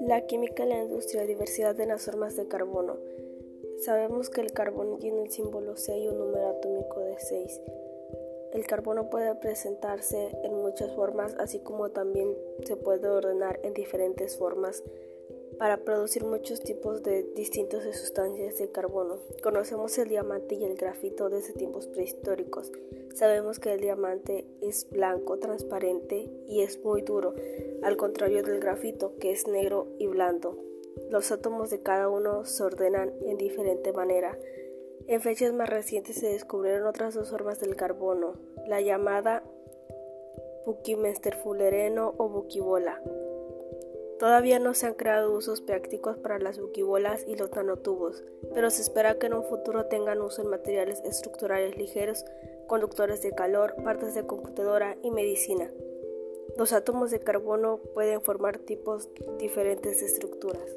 La química en la industria, diversidad de las formas de carbono. Sabemos que el carbono tiene el símbolo C y un número atómico de 6. El carbono puede presentarse en muchas formas, así como también se puede ordenar en diferentes formas para producir muchos tipos de distintos de sustancias de carbono. Conocemos el diamante y el grafito desde tiempos prehistóricos. Sabemos que el diamante es blanco, transparente y es muy duro, al contrario del grafito que es negro y blando. Los átomos de cada uno se ordenan en diferente manera. En fechas más recientes se descubrieron otras dos formas del carbono, la llamada buquimesterfulereno o buquibola. Todavía no se han creado usos prácticos para las buquibolas y los nanotubos, pero se espera que en un futuro tengan uso en materiales estructurales ligeros, conductores de calor, partes de computadora y medicina. Los átomos de carbono pueden formar tipos diferentes de estructuras.